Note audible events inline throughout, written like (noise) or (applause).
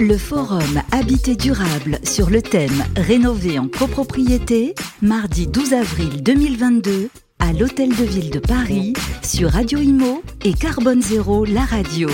Le forum Habité durable sur le thème Rénover en copropriété, mardi 12 avril 2022 à l'Hôtel de Ville de Paris sur Radio Imo et Carbone Zéro, la radio.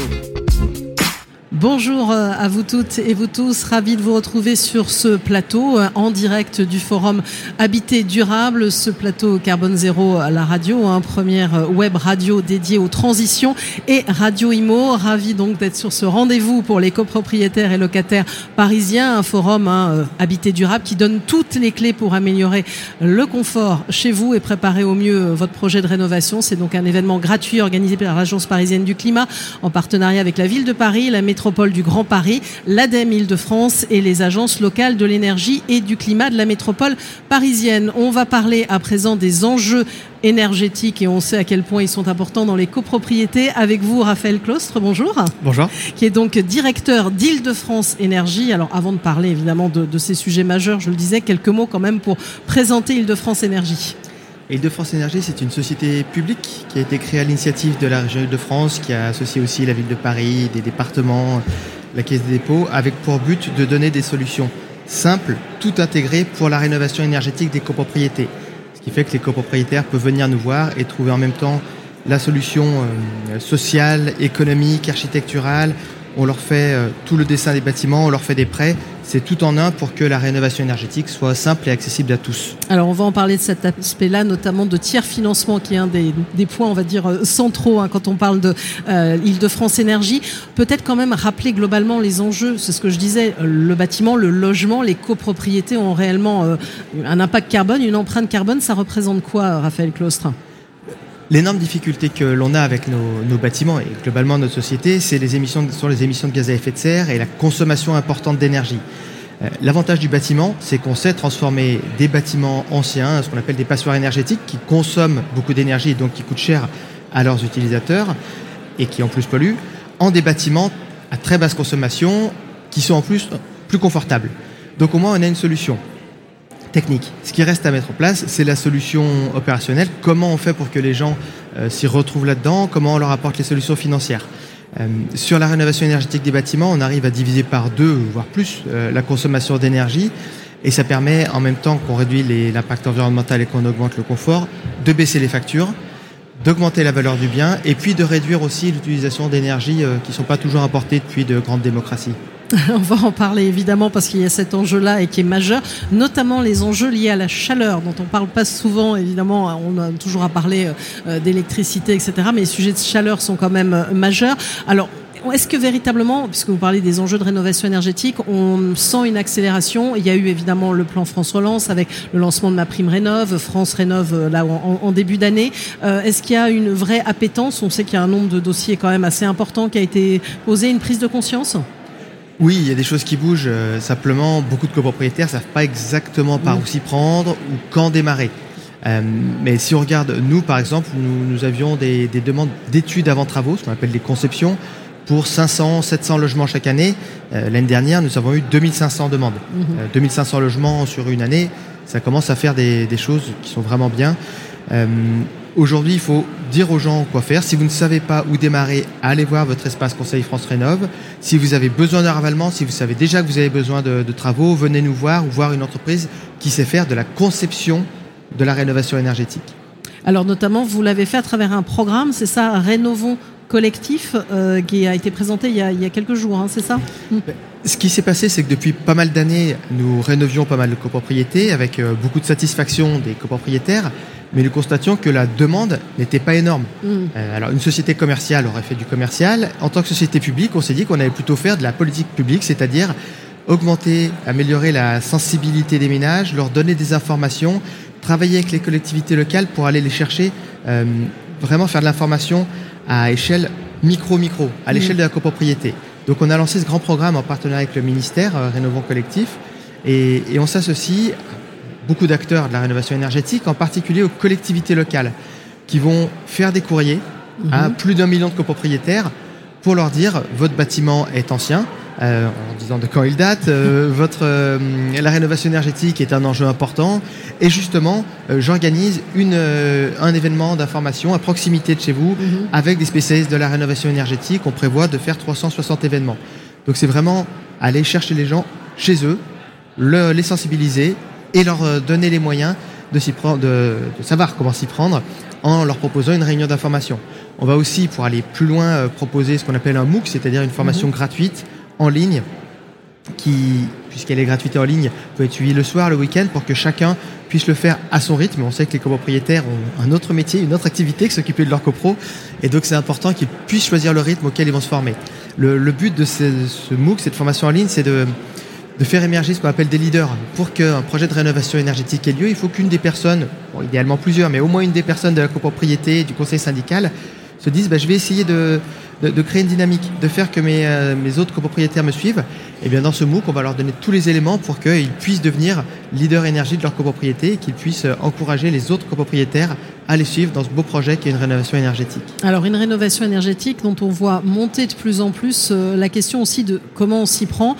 Bonjour euh, à vous toutes et vous tous, ravi de vous retrouver sur ce plateau euh, en direct du forum Habité Durable, ce plateau Carbone Zéro à la radio, hein, première euh, web radio dédiée aux transitions et Radio Imo. Ravi donc d'être sur ce rendez-vous pour les copropriétaires et locataires parisiens, un forum hein, Habité Durable qui donne toutes les clés pour améliorer le confort chez vous et préparer au mieux votre projet de rénovation. C'est donc un événement gratuit organisé par l'Agence parisienne du climat en partenariat avec la ville de Paris, la métropole du Grand Paris, l'ADEME Île-de-France et les agences locales de l'énergie et du climat de la métropole parisienne. On va parler à présent des enjeux énergétiques et on sait à quel point ils sont importants dans les copropriétés. Avec vous, Raphaël Claustre, bonjour. Bonjour. Qui est donc directeur d'Île-de-France Énergie. Alors avant de parler évidemment de, de ces sujets majeurs, je le disais, quelques mots quand même pour présenter Île-de-France Énergie. Île-de-France Énergie, c'est une société publique qui a été créée à l'initiative de la région Île-de-France, qui a associé aussi la ville de Paris, des départements, la Caisse des dépôts, avec pour but de donner des solutions simples, tout intégrées pour la rénovation énergétique des copropriétés. Ce qui fait que les copropriétaires peuvent venir nous voir et trouver en même temps la solution euh, sociale, économique, architecturale, on leur fait euh, tout le dessin des bâtiments, on leur fait des prêts. C'est tout en un pour que la rénovation énergétique soit simple et accessible à tous. Alors on va en parler de cet aspect-là, notamment de tiers financement, qui est un des, points, on va dire, euh, centraux hein, quand on parle de euh, de france Énergie. Peut-être quand même rappeler globalement les enjeux. C'est ce que je disais, le bâtiment, le logement, les copropriétés ont réellement un impact carbone, une empreinte carbone. Ça représente quoi, Raphaël Claustre? L'énorme difficulté que l'on a avec nos, bâtiments et globalement notre société, c'est les émissions, sur les émissions de gaz à effet de serre et la consommation importante d'énergie. Euh, l'avantage du bâtiment, c'est qu'on sait transformer des bâtiments anciens, ce qu'on appelle des passoires énergétiques, qui consomment beaucoup d'énergie et donc qui coûtent cher à leurs utilisateurs et qui en plus polluent, en des bâtiments à très basse consommation qui sont en plus plus confortables. Donc au moins on a une solution technique. Ce qui reste à mettre en place, c'est la solution opérationnelle. Comment on fait pour que les gens euh, s'y retrouvent là-dedans? Comment on leur apporte les solutions financières? Euh, Sur la rénovation énergétique des bâtiments, on arrive à diviser par deux, voire plus, euh, la consommation d'énergie. Et ça permet, en même temps qu'on réduit l'impact environnemental et qu'on augmente le confort, de baisser les factures, d'augmenter la valeur du bien et puis de réduire aussi l'utilisation d'énergie qui ne sont pas toujours apportées depuis de grandes démocraties. (laughs) On va en parler évidemment parce qu'il y a cet enjeu-là et qui est majeur, notamment les enjeux liés à la chaleur dont on parle pas souvent. Évidemment, on a toujours à parler euh, d'électricité, etc. Mais les sujets de chaleur sont quand même euh, majeurs. Alors, est-ce que véritablement, puisque vous parlez des enjeux de rénovation énergétique, on sent une accélération? Il y a eu évidemment le plan France Relance avec le lancement de ma prime Rénov, France Rénov euh, là en, début d'année. Est-ce qu'il y a une vraie appétence? On sait qu'il y a un nombre de dossiers quand même assez important qui a été posé, une prise de conscience? Oui, il y a des choses qui bougent. Euh, simplement, beaucoup de copropriétaires savent pas exactement par où s'y prendre ou quand démarrer. Euh, mais si on regarde, nous par exemple, nous, avions des, demandes d'études avant travaux, ce qu'on appelle des conceptions, pour 500, 700 logements chaque année. Euh, l'année dernière, nous avons eu 2500 demandes. 2500 mhm. logements sur une année, ça commence à faire des, des choses qui sont vraiment bien. Aujourd'hui, il faut dire aux gens quoi faire. Si vous ne savez pas où démarrer, allez voir votre espace Conseil France Rénov. Si vous avez besoin d'un ravalement, si vous savez déjà que vous avez besoin de, travaux, venez nous voir ou voir une entreprise qui sait faire de la conception de la rénovation énergétique. Alors notamment, vous l'avez fait à travers un programme, c'est ça, Rénovons collectif, euh, qui a été présenté il y a, quelques jours, hein, c'est ça? Ce qui s'est passé, c'est que depuis pas mal d'années, nous rénovions pas mal de copropriétés avec euh, beaucoup de satisfaction des copropriétaires mais nous constations que la demande n'était pas énorme. Mm. Euh, alors une société commerciale aurait fait du commercial. En tant que société publique, on s'est dit qu'on allait plutôt faire de la politique publique, c'est-à-dire augmenter, améliorer la sensibilité des ménages, leur donner des informations, travailler avec les collectivités locales pour aller les chercher, euh, vraiment faire de l'information à échelle micro-micro, à l'échelle mm. de la copropriété. Donc on a lancé ce grand programme en partenariat avec le ministère euh, Rénovons Collectif et, et on s'associe beaucoup d'acteurs de la rénovation énergétique, en particulier aux collectivités locales, qui vont faire des courriers à mhm. plus d'un million de copropriétaires pour leur dire votre bâtiment est ancien, euh, en disant de quand il date, euh, (laughs) votre, euh, la rénovation énergétique est un enjeu important, et justement, j'organise un événement d'information à proximité de chez vous mhm. avec des spécialistes de la rénovation énergétique. On prévoit de faire 360 événements. Donc c'est vraiment aller chercher les gens chez eux, les sensibiliser et leur euh, donner les moyens de, prendre, de, savoir comment s'y prendre en leur proposant une réunion d'information. On va aussi, pour aller plus loin, euh, proposer ce qu'on appelle un MOOC, c'est-à-dire une formation mhm. gratuite en ligne qui, puisqu'elle est gratuite en ligne, peut être suivie le soir, le week-end, pour que chacun puisse le faire à son rythme. On sait que les copropriétaires ont un autre métier, une autre activité que s'occuper de leur copro, et donc c'est important qu'ils puissent choisir le rythme auquel ils vont se former. Le, but de ce, ce MOOC, cette formation en ligne, c'est de, de faire émerger ce qu'on appelle des leaders. Pour qu'un projet de rénovation énergétique ait lieu, il faut qu'une des personnes, idéalement plusieurs, mais au moins une des personnes de la copropriété, du conseil syndical, se dise bah, je vais essayer de, de, créer une dynamique, de faire que mes, euh, autres copropriétaires me suivent. Et bien dans ce MOOC, on va leur donner tous les éléments pour qu'ils puissent devenir leader énergie de leur copropriété et qu'ils puissent euh, encourager les autres copropriétaires à les suivre dans ce beau projet qui est une rénovation énergétique. Alors une rénovation énergétique dont on voit monter de plus en plus euh, la question aussi de comment on s'y prend,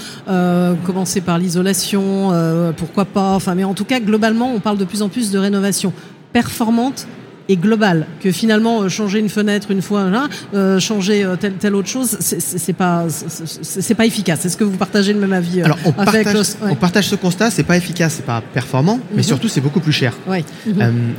commencer par l'isolation, pourquoi pas, enfin mais en tout cas globalement on parle de plus en plus de rénovation performante et global que finalement euh, changer une fenêtre une fois là, euh, changer euh, telle, telle autre chose c'est pas c'est pas efficace. Est-ce que vous partagez le même avis alors on, partage, on partage ce constat c'est pas efficace c'est pas performant mais mhm. surtout c'est beaucoup plus cher. Ouais.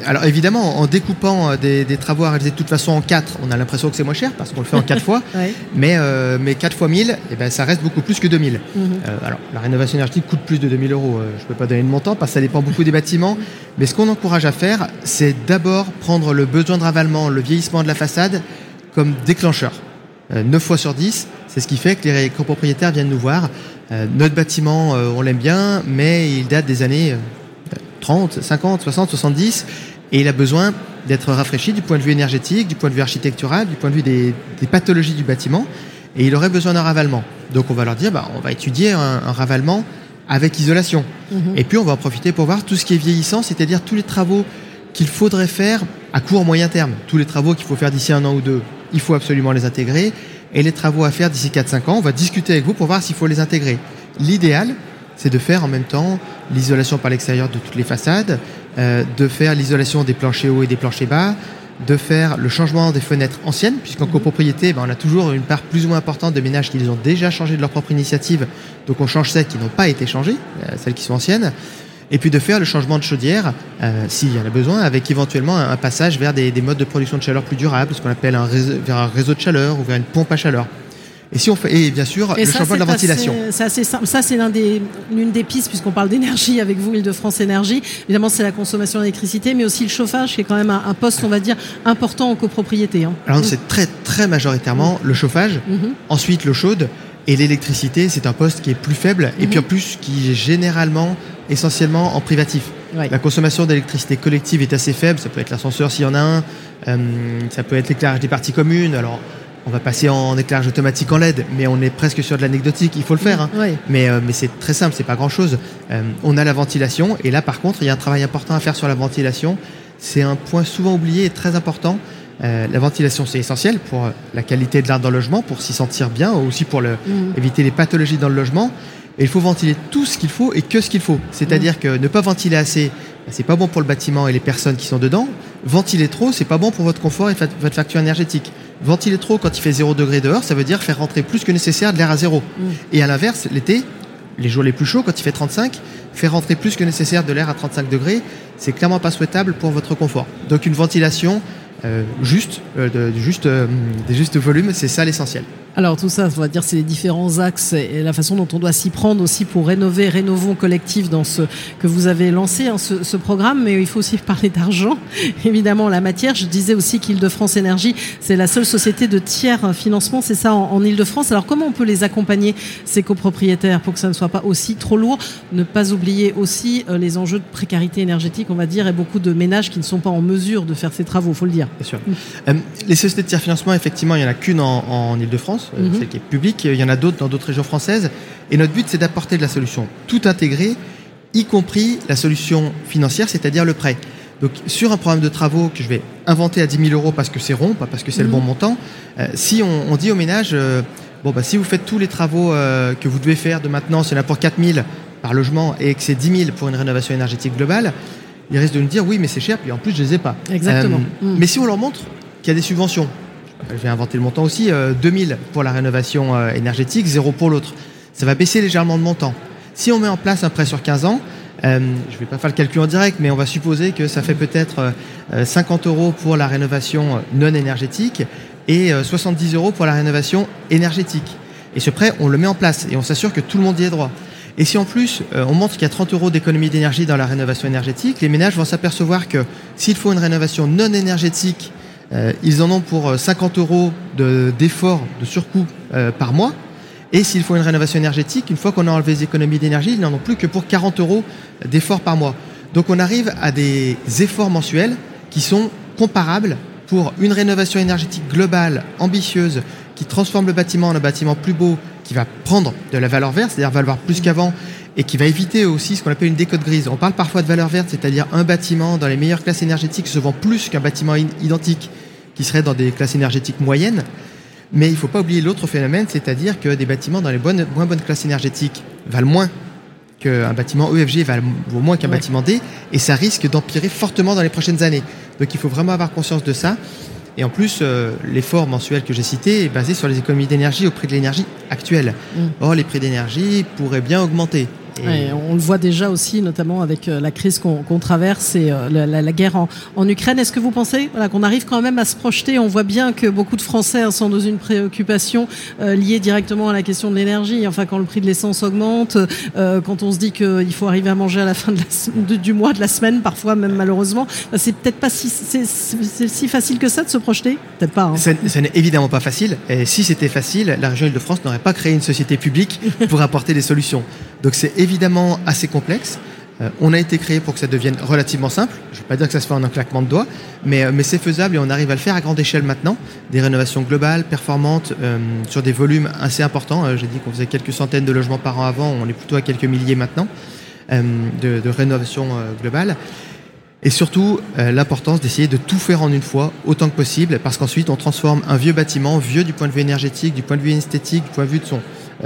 alors évidemment en découpant des, des, travaux à réaliser de toute façon en quatre on a l'impression que c'est moins cher parce qu'on le fait en quatre fois. (laughs) Mais mais 4 fois 1000 et eh ben ça reste beaucoup plus que 2000 mhm. alors la rénovation énergétique coûte plus de 2000 euros je peux pas donner de montant parce que ça dépend beaucoup des bâtiments. Mais ce qu'on encourage à faire c'est d'abord prendre le besoin de ravalement, le vieillissement de la façade comme déclencheur. Euh, 9 fois sur 10, c'est ce qui fait que les copropriétaires viennent nous voir. Euh, notre bâtiment, euh, on l'aime bien, mais il date des années 30, 50, 60, 70, et il a besoin d'être rafraîchi du point de vue énergétique, du point de vue architectural, du point de vue des, pathologies du bâtiment, et il aurait besoin d'un ravalement. Donc on va leur dire, bah, on va étudier un, ravalement avec isolation. Mhm. Et puis on va en profiter pour voir tout ce qui est vieillissant, c'est-à-dire tous les travaux qu'il faudrait faire à court moyen terme. Tous les travaux qu'il faut faire d'ici un an ou deux, il faut absolument les intégrer. Et les travaux à faire d'ici 4-5 ans, on va discuter avec vous pour voir s'il faut les intégrer. L'idéal, c'est de faire en même temps l'isolation par l'extérieur de toutes les façades, euh, de faire l'isolation des planchers hauts et des planchers bas, de faire le changement des fenêtres anciennes, puisqu'en copropriété, ben, on a toujours une part plus ou moins importante de ménages qui les ont déjà changé de leur propre initiative, donc on change celles qui n'ont pas été changées, euh, celles qui sont anciennes et puis de faire le changement de chaudière, euh, s'il y en a besoin, avec éventuellement un, passage vers des, modes de production de chaleur plus durables, ce qu'on appelle un réseau, vers un réseau de chaleur ou vers une pompe à chaleur. Et si on fait, et bien sûr, le changement de la ventilation. C'est assez simple. Ça, c'est l'une des, des pistes, puisqu'on parle d'énergie (laughs) avec vous, Île-de-France Énergie. Évidemment, c'est la consommation d'électricité, mais aussi le chauffage, qui est quand même un, poste, on va dire, important en copropriété. Hein. Alors, c'est très, très majoritairement le chauffage, mhm. ensuite l'eau chaude, et l'électricité, c'est un poste qui est plus faible, et puis en plus, qui est généralement essentiellement en privatif. La consommation d'électricité collective est assez faible. Ça peut être l'ascenseur s'il y en a un. Euh, ça peut être l'éclairage des parties communes. Alors, on va passer en éclairage automatique en LED, mais on est presque sur de l'anecdotique. Il faut le faire. Hein. Mais, euh, mais c'est très simple, c'est pas grand chose. Euh, on a la ventilation. Et là, par contre, il y a un travail important à faire sur la ventilation. C'est un point souvent oublié et très important. la ventilation, c'est essentiel pour la qualité de l'air dans le logement, pour s'y sentir bien, aussi pour le, mm. éviter les pathologies dans le logement. Et il faut ventiler tout ce qu'il faut et que ce qu'il faut. C'est-à-dire mmh. que ne pas ventiler assez, bah, c'est pas bon pour le bâtiment et les personnes qui sont dedans. Ventiler trop, c'est pas bon pour votre confort et votre facture énergétique. Ventiler trop quand il fait 0 degré dehors, ça veut dire faire rentrer plus que nécessaire de l'air à zéro. Mmh. Et à l'inverse, l'été, les jours les plus chauds, quand il fait 35, faire rentrer plus que nécessaire de l'air à 35 degrés, c'est clairement pas souhaitable pour votre confort. Donc une ventilation euh, juste, euh, de, juste, euh, des justes volumes, c'est ça l'essentiel. Alors tout ça, on va dire, c'est les différents axes et la façon dont on doit s'y prendre aussi pour rénover, rénovons collectif dans ce que vous avez lancé, hein, ce, programme. Mais il faut aussi (laughs) parler d'argent, évidemment, la matière. Je disais aussi qu'Île-de-France Énergie, c'est la seule société de tiers financement, c'est ça en, Île-de-France. Alors comment on peut les accompagner, ces copropriétaires, pour que ça ne soit pas aussi trop lourd? Ne pas oublier aussi euh, les enjeux de précarité énergétique, on va dire, et beaucoup de ménages qui ne sont pas en mesure de faire ces travaux, faut le dire. Bien sûr. Euh, les sociétés de tiers financement, effectivement, il n'y en a qu'une en, en Île-de-France. Euh, mhm. celle qui est publique. Il y en a d'autres dans d'autres régions françaises. Et notre but, c'est d'apporter de la solution tout intégrée, y compris la solution financière, c'est-à-dire le prêt. Donc, sur un programme de travaux que je vais inventer à 10 000 euros parce que c'est rond, pas parce que c'est le bon mhm. montant, euh, si on, dit au ménage, euh, bon, bah, si vous faites tous les travaux que vous devez faire de maintenance, il y en a pour 4 000 par logement et que c'est 10 000 pour une rénovation énergétique globale, ils risquent de nous dire oui, mais c'est cher, puis en plus, je les ai pas. Exactement. Mais si on leur montre qu'il y a des subventions, je vais inventer le montant aussi, 2000 euh, pour la rénovation euh, énergétique, zéro pour l'autre. ça va baisser légèrement de montant. Si on met en place un prêt sur 15 ans, euh, je ne vais pas faire le calcul en direct, mais on va supposer que ça fait peut-être 50 euros pour la rénovation non énergétique et 70 euros pour la rénovation énergétique. Et ce prêt, on le met en place et on s'assure que tout le monde y ait droit. Et si en plus on montre qu'il y a 30 euros d'économie d'énergie dans la rénovation énergétique, les ménages vont s'apercevoir que s'il faut une rénovation non énergétique, euh, ils en ont pour 50 euh, euros d'effort, de, surcoût par mois. Et s'il faut une rénovation énergétique, une fois qu'on a enlevé les économies d'énergie, ils n'en ont plus que pour 40 euros d'effort par mois. Donc on arrive à des efforts mensuels qui sont comparables pour une rénovation énergétique globale, ambitieuse, qui transforme le bâtiment en un bâtiment plus beau, qui va prendre de la valeur verte, c'est-à-dire valoir plus qu'avant, et qui va éviter aussi ce qu'on appelle une décote grise. On parle parfois de valeur verte, c'est-à-dire un bâtiment dans les meilleures classes énergétiques se vend plus qu'un bâtiment identique qui serait dans des classes énergétiques moyennes. Mais il ne faut pas oublier l'autre phénomène, c'est-à-dire que des bâtiments dans les bonnes, moins bonnes classes énergétiques valent moins qu'un bâtiment EFG vaut moins qu'un bâtiment D, et ça risque d'empirer fortement dans les prochaines années. Donc il faut vraiment avoir conscience de ça. Et en plus, euh, l'effort mensuel que j'ai cité est basé sur les économies d'énergie au prix de l'énergie actuelle. Mm. Or, les prix d'énergie pourraient bien augmenter on le voit déjà aussi, notamment avec euh, la crise qu'on traverse et euh, la, guerre en, Ukraine. Est-ce que vous pensez voilà, qu'on arrive quand même à se projeter? On voit bien que beaucoup de Français hein, sont dans une préoccupation euh, liée directement à la question de l'énergie. Enfin, quand le prix de l'essence augmente, quand on se dit qu'il faut arriver à manger à la fin du mois, de la semaine, parfois même malheureusement, bah, c'est peut-être pas si, si, facile que ça de se projeter? Peut-être pas. Hein. Ça, n'est évidemment pas facile. Et si c'était facile, la région Île-de-France n'aurait pas créé une société publique pour apporter des solutions. Donc c'est évidemment assez complexe. Euh, on a été créé pour que ça devienne relativement simple. Je ne vais pas dire que ça se fait en un claquement de doigts, mais, euh, mais c'est faisable et on arrive à le faire à grande échelle maintenant. Des rénovations globales, performantes, euh, sur des volumes assez importants. J'ai dit qu'on faisait quelques centaines de logements par an avant, on est plutôt à quelques milliers maintenant de, de rénovations globales. Et surtout, l'importance d'essayer de tout faire en une fois, autant que possible, parce qu'ensuite, on transforme un vieux bâtiment, vieux du point de vue énergétique, du point de vue esthétique, du point de vue de son,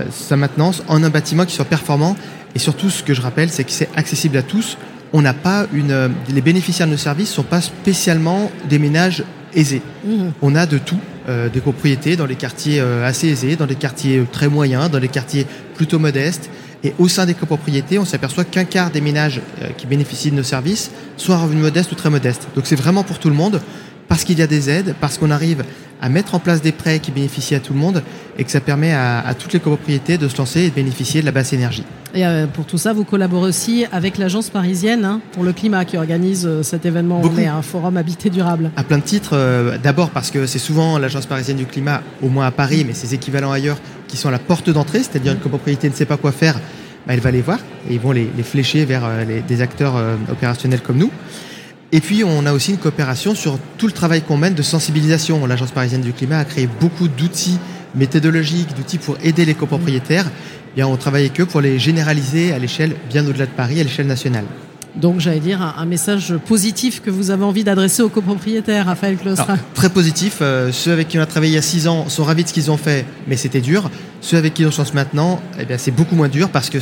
sa maintenance en un bâtiment qui soit performant. Et surtout, ce que je rappelle, c'est que c'est accessible à tous. On n'a pas une, euh, les bénéficiaires de nos services sont pas spécialement des ménages aisés. Mmh. On a de tout, euh, des propriétés dans les quartiers assez aisés, dans des quartiers très moyens, dans des quartiers plutôt modestes. Et au sein des copropriétés, on s'aperçoit qu'un quart des ménages qui bénéficient de nos services sont à revenu modeste ou très modeste. Donc c'est vraiment pour tout le monde parce qu'il y a des aides, parce qu'on arrive à mettre en place des prêts qui bénéficient à tout le monde et que ça permet à, toutes les copropriétés de se lancer et de bénéficier de la basse énergie. Et euh, pour tout ça, vous collaborez aussi avec l'agence parisienne hein, pour le climat qui organise euh, cet événement. On est un forum habité durable. À plein de titres. Euh, d'abord parce que c'est souvent l'agence parisienne du climat, au moins à Paris, mais ses équivalents ailleurs, qui sont à la porte d'entrée, c'est-à-dire une copropriété ne sait pas quoi faire, bah, elle va les voir et ils vont les, flécher vers des acteurs opérationnels comme nous. Et puis, on a aussi une coopération sur tout le travail qu'on mène de sensibilisation. L'Agence parisienne du climat a créé beaucoup d'outils méthodologiques, d'outils pour aider les copropriétaires. Et on travaille avec eux pour les généraliser à l'échelle bien au-delà de Paris, à l'échelle nationale. Donc, j'allais dire un, message positif que vous avez envie d'adresser aux copropriétaires, Raphaël Claustra. Très positif. Euh, ceux avec qui on a travaillé il y a six ans sont ravis de ce qu'ils ont fait, mais c'était dur. Ceux avec qui on chance maintenant, eh bien, c'est beaucoup moins dur parce que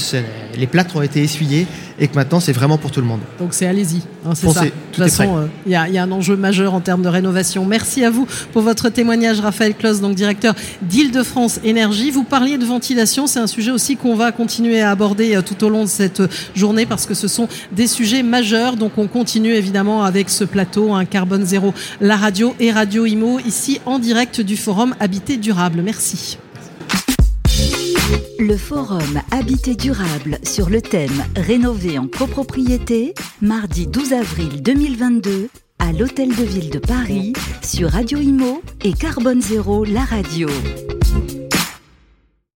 les plâtres ont été essuyés et que maintenant, c'est vraiment pour tout le monde. Donc, c'est allez-y. Hein, c'est ça. De toute façon, euh, il y, a un enjeu majeur en termes de rénovation. Merci à vous pour votre témoignage, Raphaël Claus, donc directeur d'Île-de-France Énergie. Vous parliez de ventilation. C'est un sujet aussi qu'on va continuer à aborder euh, tout au long de cette journée parce que ce sont des sujets majeurs. Donc, on continue évidemment avec ce plateau, un carbone zéro, la radio et Radio Imo, ici en direct du forum Habité Durable. Merci. Le forum Habité durable sur le thème Rénover en copropriété, mardi 12 avril 2022 à l'Hôtel de Ville de Paris sur Radio Imo et Carbone Zéro, la radio.